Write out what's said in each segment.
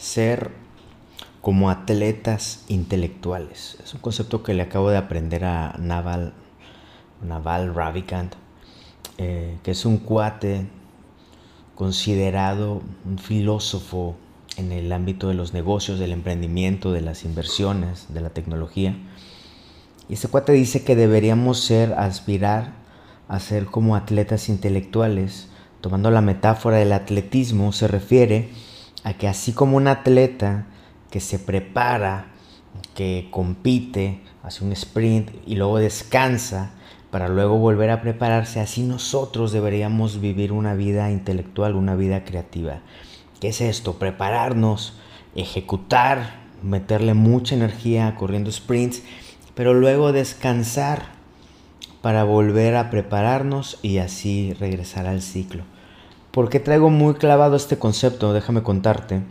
ser como atletas intelectuales. Es un concepto que le acabo de aprender a Naval, Naval Ravikant, eh, que es un cuate considerado un filósofo en el ámbito de los negocios, del emprendimiento, de las inversiones, de la tecnología. Y este cuate dice que deberíamos ser, aspirar a ser como atletas intelectuales. Tomando la metáfora del atletismo, se refiere que así como un atleta que se prepara, que compite, hace un sprint y luego descansa para luego volver a prepararse, así nosotros deberíamos vivir una vida intelectual, una vida creativa. ¿Qué es esto? Prepararnos, ejecutar, meterle mucha energía corriendo sprints, pero luego descansar para volver a prepararnos y así regresar al ciclo. ¿Por qué traigo muy clavado este concepto? Déjame contarte.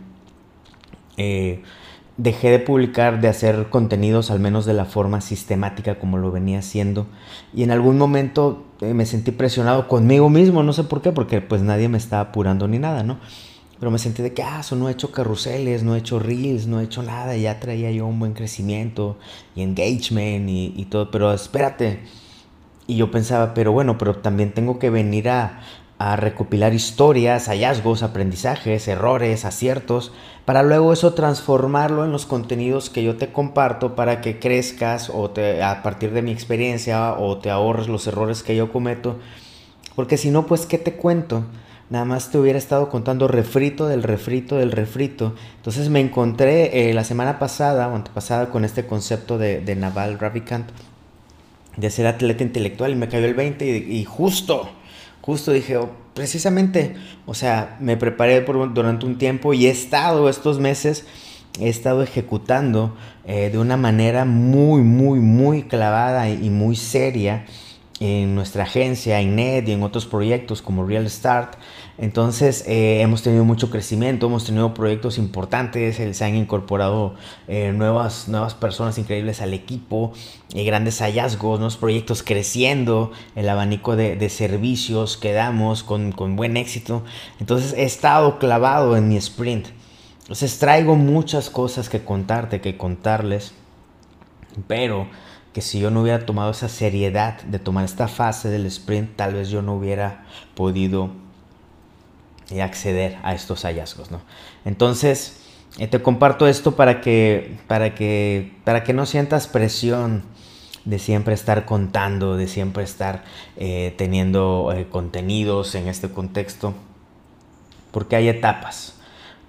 Eh, dejé de publicar, de hacer contenidos, al menos de la forma sistemática como lo venía haciendo. Y en algún momento eh, me sentí presionado conmigo mismo, no sé por qué, porque pues nadie me estaba apurando ni nada, ¿no? Pero me sentí de que, ah, no he hecho carruseles, no he hecho reels, no he hecho nada, ya traía yo un buen crecimiento y engagement y todo, pero espérate. Y yo pensaba, pero bueno, pero también tengo que venir a, a recopilar historias, hallazgos, aprendizajes, errores, aciertos, para luego eso transformarlo en los contenidos que yo te comparto para que crezcas o te, a partir de mi experiencia o te ahorres los errores que yo cometo. Porque si no, pues, ¿qué te cuento? nada más te hubiera estado contando refrito del refrito del refrito. Entonces me encontré eh, la semana pasada o antepasada con este concepto de, de Naval Ravikant de ser atleta intelectual y me cayó el 20 y, justo, justo dije, oh, precisamente, o sea, me preparé durante un tiempo y he estado estos meses, he estado ejecutando eh, de una manera muy, muy, muy clavada y muy seria en nuestra agencia, en NED y en otros proyectos como Real Start. Entonces eh, hemos tenido mucho crecimiento, hemos tenido proyectos importantes, se han incorporado eh, nuevas, nuevas personas increíbles al equipo, eh, grandes hallazgos, nuevos proyectos creciendo, el abanico de, de servicios que damos con, con buen éxito. Entonces he estado clavado en mi sprint. Entonces traigo muchas cosas que contarte, que contarles, pero que si yo no hubiera tomado esa seriedad de tomar esta fase del sprint, tal vez yo no hubiera podido eh, acceder a estos hallazgos, ¿no? Entonces, eh, te comparto esto para que, para, que, para que no sientas presión de siempre estar contando, de siempre estar eh, teniendo contenidos en este contexto, porque hay etapas.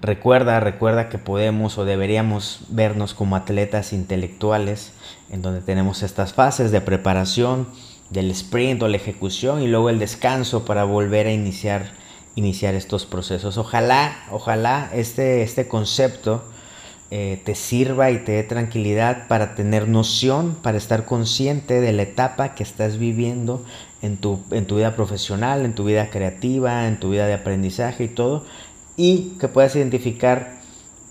Recuerda, recuerda que podemos o deberíamos vernos como atletas intelectuales, en donde tenemos estas fases de preparación, del sprint o la ejecución y luego el descanso para volver a iniciar, iniciar estos procesos. Ojalá, ojalá este, este concepto eh, te sirva y te dé tranquilidad para tener noción, para estar consciente de la etapa que estás viviendo en tu, en tu vida profesional, en tu vida creativa, en tu vida de aprendizaje y todo y que puedas identificar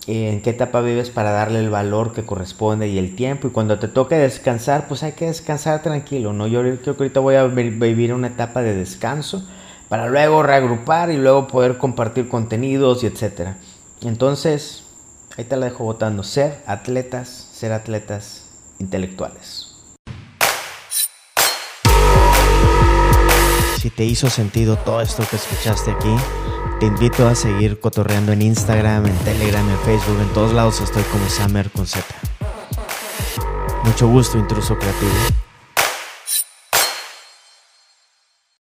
eh, en qué etapa vives para darle el valor que corresponde y el tiempo. Y cuando te toque descansar, pues hay que descansar tranquilo, ¿no? Yo creo que ahorita voy a vivir una etapa de descanso para luego reagrupar y luego poder compartir contenidos y etcétera. Entonces, ahí te la dejo votando. Ser atletas, ser atletas intelectuales. Si te hizo sentido todo esto que escuchaste aquí, te invito a seguir cotorreando en Instagram, en Telegram, en Facebook, en todos lados estoy como Summer con Z. Mucho gusto, intruso creativo.